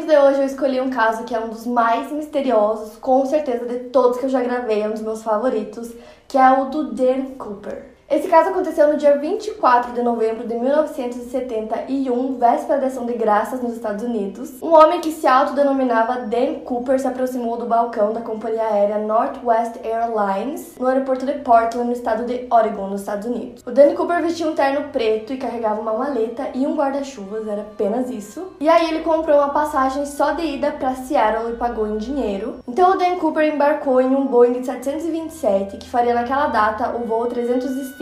De hoje eu escolhi um caso que é um dos mais misteriosos, com certeza, de todos que eu já gravei, é um dos meus favoritos, que é o do Dan Cooper. Esse caso aconteceu no dia 24 de novembro de 1971, véspera da ação de graças nos Estados Unidos. Um homem que se autodenominava Dan Cooper se aproximou do balcão da companhia aérea Northwest Airlines no aeroporto de Portland, no estado de Oregon, nos Estados Unidos. O Dan Cooper vestia um terno preto e carregava uma maleta e um guarda-chuvas, era apenas isso. E aí ele comprou uma passagem só de ida para Seattle e pagou em dinheiro. Então o Dan Cooper embarcou em um Boeing 727 que faria naquela data o voo 305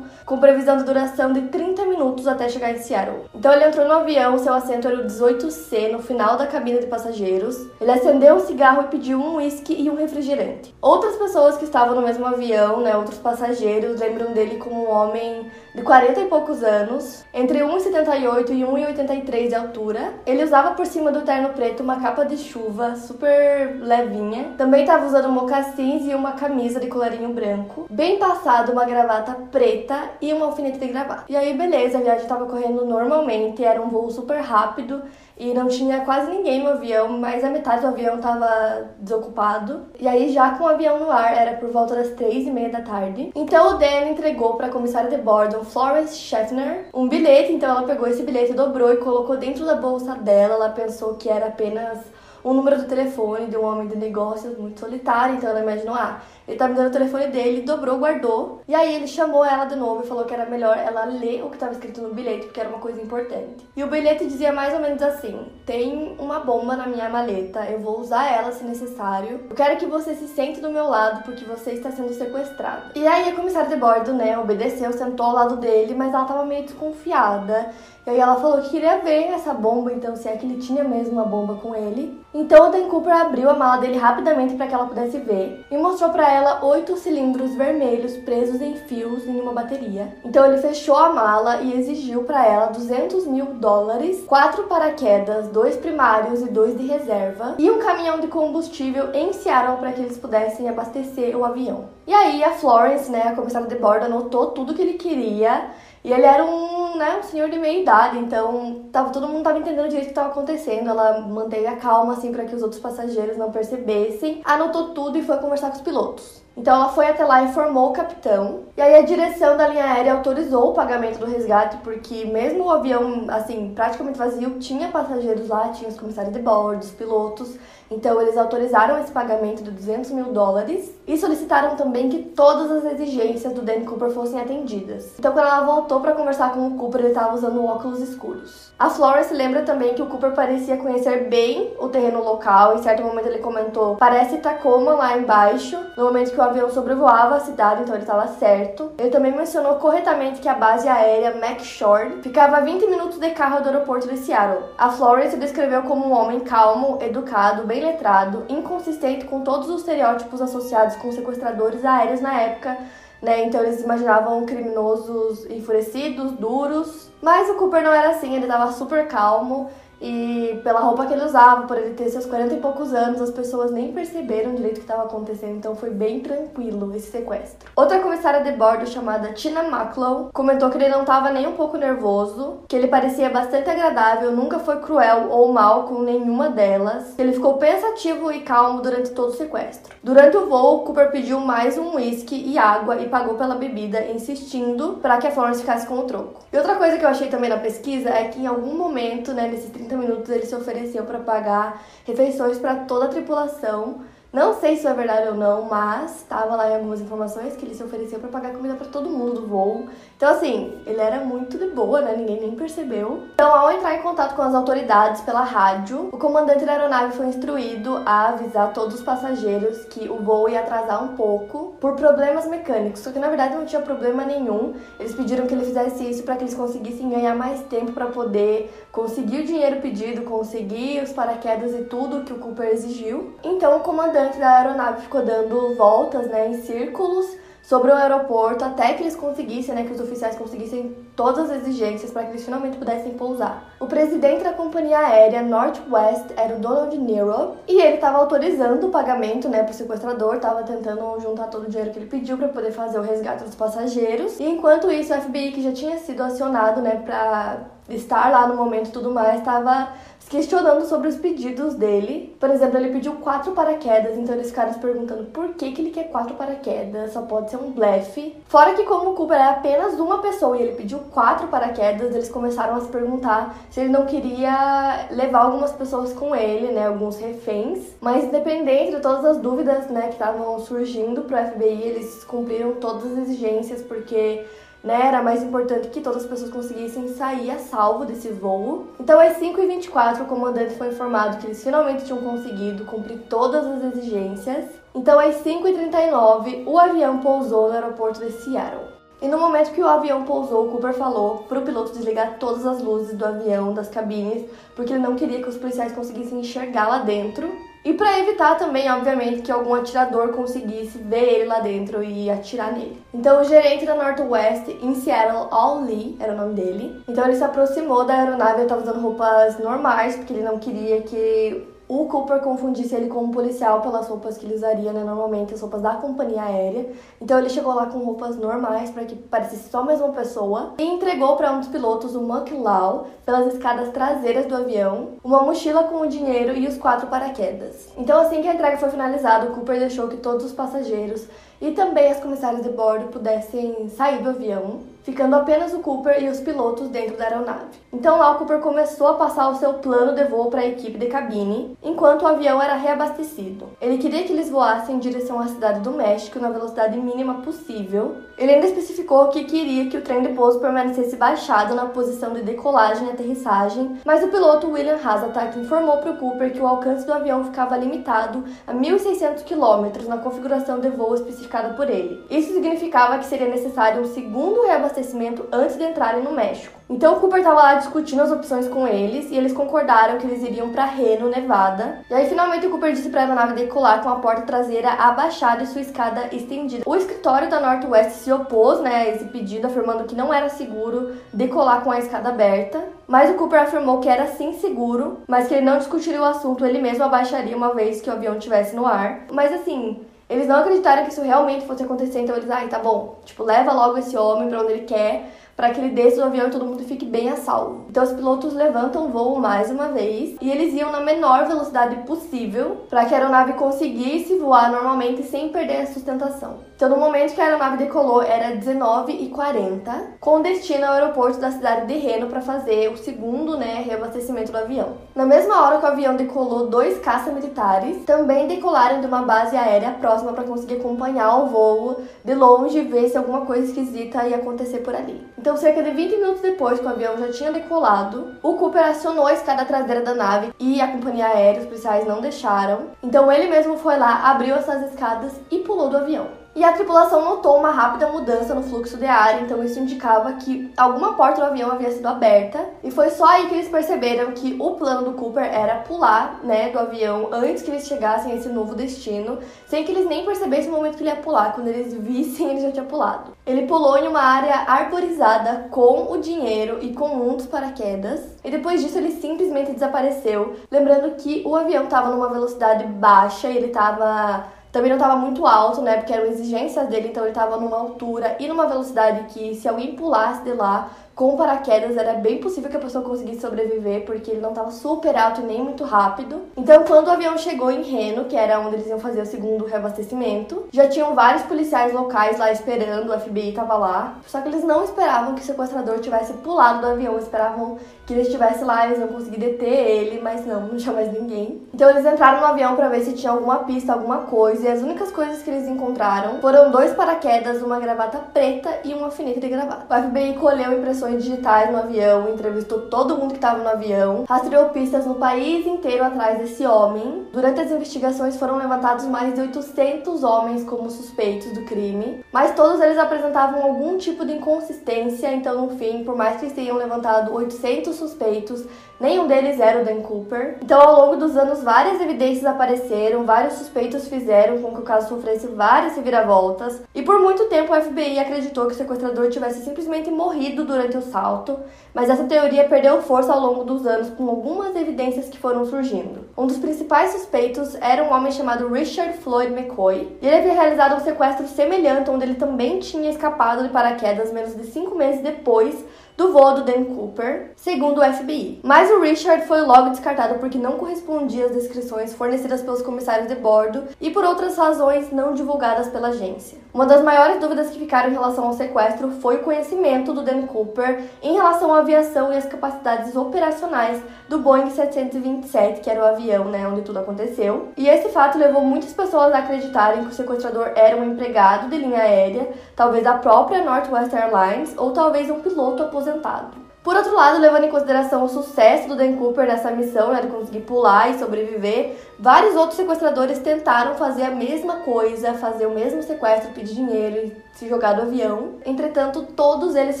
com previsão de duração de 30 minutos até chegar em Seattle. Então ele entrou no avião, seu assento era o 18C, no final da cabine de passageiros. Ele acendeu um cigarro e pediu um whisky e um refrigerante. Outras pessoas que estavam no mesmo avião, né, outros passageiros, lembram dele como um homem de 40 e poucos anos, entre 1,78 e 1,83 de altura. Ele usava por cima do terno preto uma capa de chuva super levinha. Também estava usando mocassins e uma camisa de colarinho branco. Bem passado, uma gravata preta e um alfinete de gravata. E aí, beleza, a viagem estava correndo normalmente, era um voo super rápido e não tinha quase ninguém no avião, mas a metade do avião estava desocupado. E aí, já com o avião no ar, era por volta das três e meia da tarde. Então, o Dan entregou para a comissária de bordo, Florence Schaffner, um bilhete. Então, ela pegou esse bilhete, dobrou e colocou dentro da bolsa dela. Ela pensou que era apenas um número do telefone de um homem de negócios muito solitário, então ela imaginou, ah, ele tá me dando o telefone dele, dobrou, guardou. E aí ele chamou ela de novo e falou que era melhor ela ler o que estava escrito no bilhete, porque era uma coisa importante. E o bilhete dizia mais ou menos assim: tem uma bomba na minha maleta, eu vou usar ela se necessário. Eu quero que você se sente do meu lado, porque você está sendo sequestrado. E aí a comissária de bordo, né, obedeceu, sentou ao lado dele, mas ela tava meio desconfiada. E aí ela falou que queria ver essa bomba, então se é que ele tinha mesmo uma bomba com ele. Então o Dan Cooper abriu a mala dele rapidamente para que ela pudesse ver e mostrou para ela oito cilindros vermelhos presos em fios em uma bateria. Então ele fechou a mala e exigiu para ela 200 mil dólares, quatro paraquedas, dois primários e dois de reserva e um caminhão de combustível em Seattle para que eles pudessem abastecer o avião. E aí a Florence, né, a comissária de bordo, anotou tudo que ele queria e ele era um, né, um senhor de meia idade, então tava, todo mundo tava entendendo direito o que estava acontecendo. Ela manteve a calma, assim, para que os outros passageiros não percebessem. Anotou tudo e foi conversar com os pilotos. Então ela foi até lá e informou o capitão. E aí a direção da linha aérea autorizou o pagamento do resgate, porque mesmo o avião, assim, praticamente vazio, tinha passageiros lá, tinha os comissários de bordo, os pilotos. Então eles autorizaram esse pagamento de 200 mil dólares e solicitaram também que todas as exigências do Dan Cooper fossem atendidas. Então quando ela voltou para conversar com o Cooper, ele estava usando óculos escuros. A Florence lembra também que o Cooper parecia conhecer bem o terreno local. Em certo momento ele comentou: parece Tacoma lá embaixo, no momento que o avião sobrevoava a cidade, então ele estava certo. Ele também mencionou corretamente que a base aérea McShore ficava a 20 minutos de carro do aeroporto de Seattle. A Florence descreveu como um homem calmo, educado, bem letrado, inconsistente com todos os estereótipos associados com sequestradores aéreos na época, né? Então eles imaginavam criminosos enfurecidos, duros. Mas o Cooper não era assim, ele estava super calmo e pela roupa que ele usava, por ele ter seus 40 e poucos anos, as pessoas nem perceberam direito o que estava acontecendo, então foi bem tranquilo esse sequestro. Outra comissária de bordo chamada Tina Maclow comentou que ele não estava nem um pouco nervoso, que ele parecia bastante agradável, nunca foi cruel ou mal com nenhuma delas, ele ficou pensativo e calmo durante todo o sequestro. Durante o voo, Cooper pediu mais um whisky e água e pagou pela bebida, insistindo para que a Florence ficasse com o troco. E outra coisa que eu achei também na pesquisa é que em algum momento, né, nesses 30 30 minutos ele se ofereceu para pagar refeições para toda a tripulação Não sei se é verdade ou não, mas estava lá em algumas informações que ele se ofereceu para pagar comida para todo mundo do voo. Então, assim, ele era muito de boa, né? Ninguém nem percebeu. Então, ao entrar em contato com as autoridades pela rádio, o comandante da aeronave foi instruído a avisar todos os passageiros que o voo ia atrasar um pouco por problemas mecânicos. Só que na verdade não tinha problema nenhum. Eles pediram que ele fizesse isso para que eles conseguissem ganhar mais tempo para poder conseguir o dinheiro pedido, conseguir os paraquedas e tudo que o Cooper exigiu. Então, o comandante da aeronave ficou dando voltas, né, em círculos sobre o aeroporto até que eles conseguissem, né, que os oficiais conseguissem todas as exigências para que eles finalmente pudessem pousar. O presidente da companhia aérea Northwest era o Donald Nero e ele estava autorizando o pagamento, né, para o sequestrador, estava tentando juntar todo o dinheiro que ele pediu para poder fazer o resgate dos passageiros. E enquanto isso, o FBI que já tinha sido acionado, né, para estar lá no momento e tudo mais, estava questionando sobre os pedidos dele. Por exemplo, ele pediu quatro paraquedas, então eles ficaram se perguntando por que, que ele quer quatro paraquedas, só pode ser um blefe. Fora que como o Cooper é apenas uma pessoa e ele pediu quatro paraquedas, eles começaram a se perguntar se ele não queria levar algumas pessoas com ele, né, alguns reféns. Mas independente de todas as dúvidas, né, que estavam surgindo pro FBI, eles cumpriram todas as exigências porque né? Era mais importante que todas as pessoas conseguissem sair a salvo desse voo. Então, às 5h24, o comandante foi informado que eles finalmente tinham conseguido cumprir todas as exigências. Então, às 5h39, o avião pousou no aeroporto de Seattle. E no momento que o avião pousou, o Cooper falou para o piloto desligar todas as luzes do avião, das cabines, porque ele não queria que os policiais conseguissem enxergar lá dentro. E para evitar também, obviamente, que algum atirador conseguisse ver ele lá dentro e atirar nele. Então, o gerente da Northwest em Seattle, Al Lee, era o nome dele. Então, ele se aproximou da aeronave, ele estava usando roupas normais, porque ele não queria que o Cooper confundisse ele com um policial pelas roupas que ele usaria, né, normalmente as roupas da companhia aérea. Então ele chegou lá com roupas normais para que parecesse só mais uma pessoa e entregou para um dos pilotos, o Muck Lau, pelas escadas traseiras do avião, uma mochila com o dinheiro e os quatro paraquedas. Então assim que a entrega foi finalizada, o Cooper deixou que todos os passageiros e também as comissárias de bordo pudessem sair do avião ficando apenas o Cooper e os pilotos dentro da aeronave. Então lá o Cooper começou a passar o seu plano de voo para a equipe de cabine, enquanto o avião era reabastecido. Ele queria que eles voassem em direção à cidade do México na velocidade mínima possível. Ele ainda especificou que queria que o trem de pouso permanecesse baixado na posição de decolagem e aterrissagem, mas o piloto William Hazatak informou para o Cooper que o alcance do avião ficava limitado a 1.600 km na configuração de voo especificada por ele. Isso significava que seria necessário um segundo reabastecimento abastecimento antes de entrarem no México. Então o Cooper estava lá discutindo as opções com eles e eles concordaram que eles iriam para Reno, Nevada. E aí finalmente o Cooper disse para a aeronave decolar com a porta traseira abaixada e sua escada estendida. O escritório da Northwest se opôs né, a esse pedido, afirmando que não era seguro decolar com a escada aberta. Mas o Cooper afirmou que era sim seguro, mas que ele não discutiria o assunto, ele mesmo abaixaria uma vez que o avião estivesse no ar. Mas assim, eles não acreditaram que isso realmente fosse acontecer, então eles, ai, tá bom, tipo, leva logo esse homem para onde ele quer, para que ele desça do avião e todo mundo fique bem a salvo. Então os pilotos levantam o voo mais uma vez e eles iam na menor velocidade possível para que a aeronave conseguisse voar normalmente sem perder a sustentação. Então no momento que a aeronave decolou era 19h40, com destino ao aeroporto da cidade de Reno para fazer o segundo né, reabastecimento do avião. Na mesma hora que o avião decolou, dois caças militares também decolaram de uma base aérea próxima para conseguir acompanhar o voo de longe e ver se alguma coisa esquisita ia acontecer por ali. Então cerca de 20 minutos depois que o avião já tinha decolado, o Cooper acionou a escada traseira da nave e a companhia aérea, os policiais não deixaram. Então, ele mesmo foi lá, abriu essas escadas e pulou do avião e a tripulação notou uma rápida mudança no fluxo de ar, então isso indicava que alguma porta do avião havia sido aberta, e foi só aí que eles perceberam que o plano do Cooper era pular, né, do avião antes que eles chegassem a esse novo destino, sem que eles nem percebessem o momento que ele ia pular, quando eles vissem ele já tinha pulado. Ele pulou em uma área arborizada com o dinheiro e com dos paraquedas, e depois disso ele simplesmente desapareceu, lembrando que o avião estava numa velocidade baixa ele estava também não estava muito alto, né? Porque eram exigências dele, então ele estava numa altura e numa velocidade que se alguém pulasse de lá, com paraquedas era bem possível que a pessoa conseguisse sobreviver, porque ele não estava super alto e nem muito rápido. Então, quando o avião chegou em Reno, que era onde eles iam fazer o segundo reabastecimento, já tinham vários policiais locais lá esperando, o FBI estava lá. Só que eles não esperavam que o sequestrador tivesse pulado do avião, esperavam que ele estivesse lá, eles iam conseguir deter ele, mas não, não tinha mais ninguém. Então eles entraram no avião para ver se tinha alguma pista, alguma coisa, e as únicas coisas que eles encontraram foram dois paraquedas, uma gravata preta e um alfinete de gravata. O FBI colheu impressões digitais no avião, entrevistou todo mundo que estava no avião, rastreou pistas no país inteiro atrás desse homem. Durante as investigações foram levantados mais de 800 homens como suspeitos do crime, mas todos eles apresentavam algum tipo de inconsistência, então no fim, por mais que eles tenham levantado 800 suspeitos, nenhum deles era o Dan Cooper. Então, ao longo dos anos, várias evidências apareceram, vários suspeitos fizeram com que o caso sofresse várias reviravoltas, e por muito tempo o FBI acreditou que o sequestrador tivesse simplesmente morrido durante o salto, mas essa teoria perdeu força ao longo dos anos com algumas evidências que foram surgindo. Um dos principais suspeitos era um homem chamado Richard Floyd McCoy, e ele havia realizado um sequestro semelhante, onde ele também tinha escapado de paraquedas menos de cinco meses depois do voo do Dan Cooper, segundo o FBI. Mas o Richard foi logo descartado porque não correspondia às descrições fornecidas pelos comissários de bordo e por outras razões não divulgadas pela agência. Uma das maiores dúvidas que ficaram em relação ao sequestro foi o conhecimento do Dan Cooper em relação à aviação e as capacidades operacionais do Boeing 727, que era o avião né, onde tudo aconteceu. E esse fato levou muitas pessoas a acreditarem que o sequestrador era um empregado de linha aérea, talvez da própria Northwest Airlines ou talvez um piloto aposentado aposentado. Por outro lado, levando em consideração o sucesso do Dan Cooper nessa missão, né, de conseguir pular e sobreviver, vários outros sequestradores tentaram fazer a mesma coisa, fazer o mesmo sequestro, pedir dinheiro e se jogar do avião. Entretanto, todos eles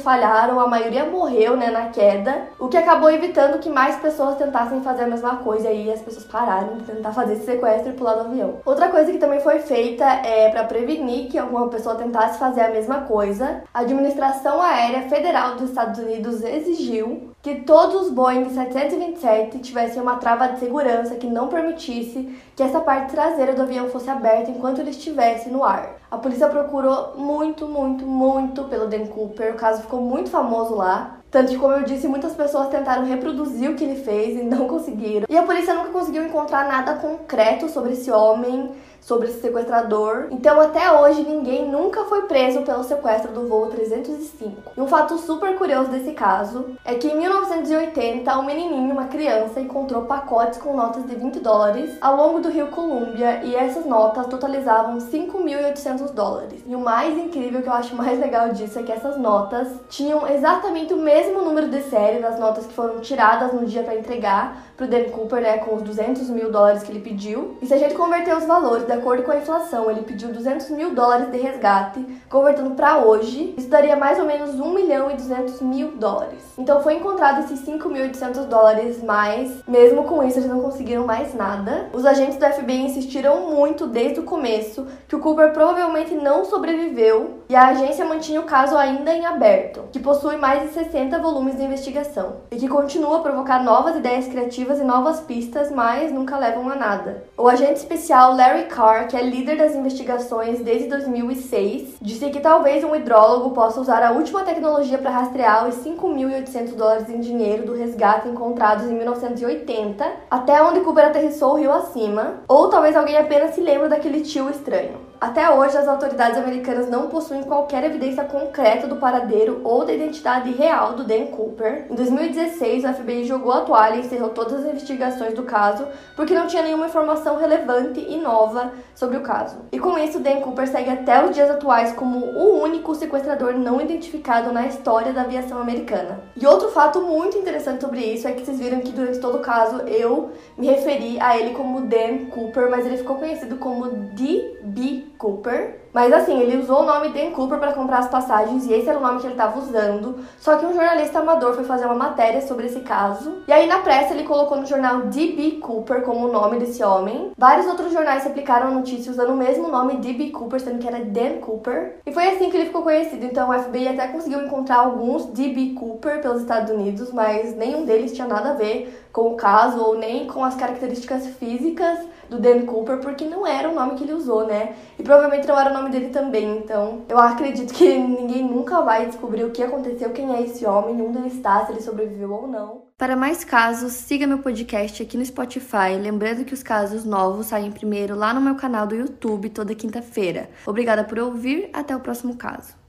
falharam, a maioria morreu, né, na queda, o que acabou evitando que mais pessoas tentassem fazer a mesma coisa e aí as pessoas pararam de tentar fazer esse sequestro e pular do avião. Outra coisa que também foi feita é para prevenir que alguma pessoa tentasse fazer a mesma coisa, a Administração Aérea Federal dos Estados Unidos exigiu que todos os Boeing 727 tivessem uma trava de segurança que não permitisse que essa parte traseira do avião fosse aberta enquanto ele estivesse no ar. A polícia procurou muito, muito, muito pelo Dan Cooper, o caso ficou muito famoso lá. Tanto que, como eu disse, muitas pessoas tentaram reproduzir o que ele fez e não conseguiram. E a polícia nunca conseguiu encontrar nada concreto sobre esse homem, sobre esse sequestrador. Então, até hoje, ninguém nunca foi preso pelo sequestro do voo 305. E um fato super curioso desse caso é que em 1980, um menininho, uma criança, encontrou pacotes com notas de 20 dólares ao longo do rio Columbia e essas notas totalizavam 5.800 dólares. E o mais incrível que eu acho mais legal disso é que essas notas tinham exatamente o mesmo número de série das notas que foram tiradas no dia para entregar pro Dan Cooper, né, com os 200 mil dólares que ele pediu. E se a gente converter os valores de acordo com a inflação, ele pediu 200 mil dólares de resgate, convertendo para hoje, isso daria mais ou menos 1 milhão e 200 mil dólares. Então foi encontrado esses 5.800 dólares mais, mesmo com isso eles não conseguiram mais nada. Os agentes do FBI insistiram muito desde o começo que o Cooper provavelmente não sobreviveu e a agência mantinha o caso ainda em aberto, que possui mais de 60 volumes de investigação e que continua a provocar novas ideias criativas e novas pistas, mas nunca levam a nada. O agente especial Larry Carr, que é líder das investigações desde 2006, disse que talvez um hidrólogo possa usar a última tecnologia para rastrear os 5.800 dólares em dinheiro do resgate encontrados em 1980 até onde Cooper aterrissou o rio acima, ou talvez alguém apenas se lembre daquele tio estranho. Até hoje, as autoridades americanas não possuem qualquer evidência concreta do paradeiro ou da identidade real do Dan Cooper. Em 2016, o FBI jogou a toalha e encerrou todas as investigações do caso porque não tinha nenhuma informação relevante e nova sobre o caso. E com isso, Dan Cooper segue até os dias atuais como o único sequestrador não identificado na história da aviação americana. E outro fato muito interessante sobre isso é que vocês viram que durante todo o caso eu me referi a ele como Dan Cooper, mas ele ficou conhecido como D.B. Cooper. Mas assim, ele usou o nome Dan Cooper para comprar as passagens e esse era o nome que ele estava usando. Só que um jornalista amador foi fazer uma matéria sobre esse caso. E aí na pressa ele colocou no jornal D.B. Cooper como o nome desse homem. Vários outros jornais replicaram a notícia usando o mesmo nome D.B. Cooper, sendo que era Dan Cooper. E foi assim que ele ficou conhecido. Então o FBI até conseguiu encontrar alguns D.B. Cooper pelos Estados Unidos, mas nenhum deles tinha nada a ver com o caso ou nem com as características físicas do Dan Cooper, porque não era o nome que ele usou, né? E provavelmente não era o nome dele também. Então, eu acredito que ninguém nunca vai descobrir o que aconteceu, quem é esse homem, onde ele está, se ele sobreviveu ou não. Para mais casos, siga meu podcast aqui no Spotify. Lembrando que os casos novos saem primeiro lá no meu canal do YouTube toda quinta-feira. Obrigada por ouvir, até o próximo caso.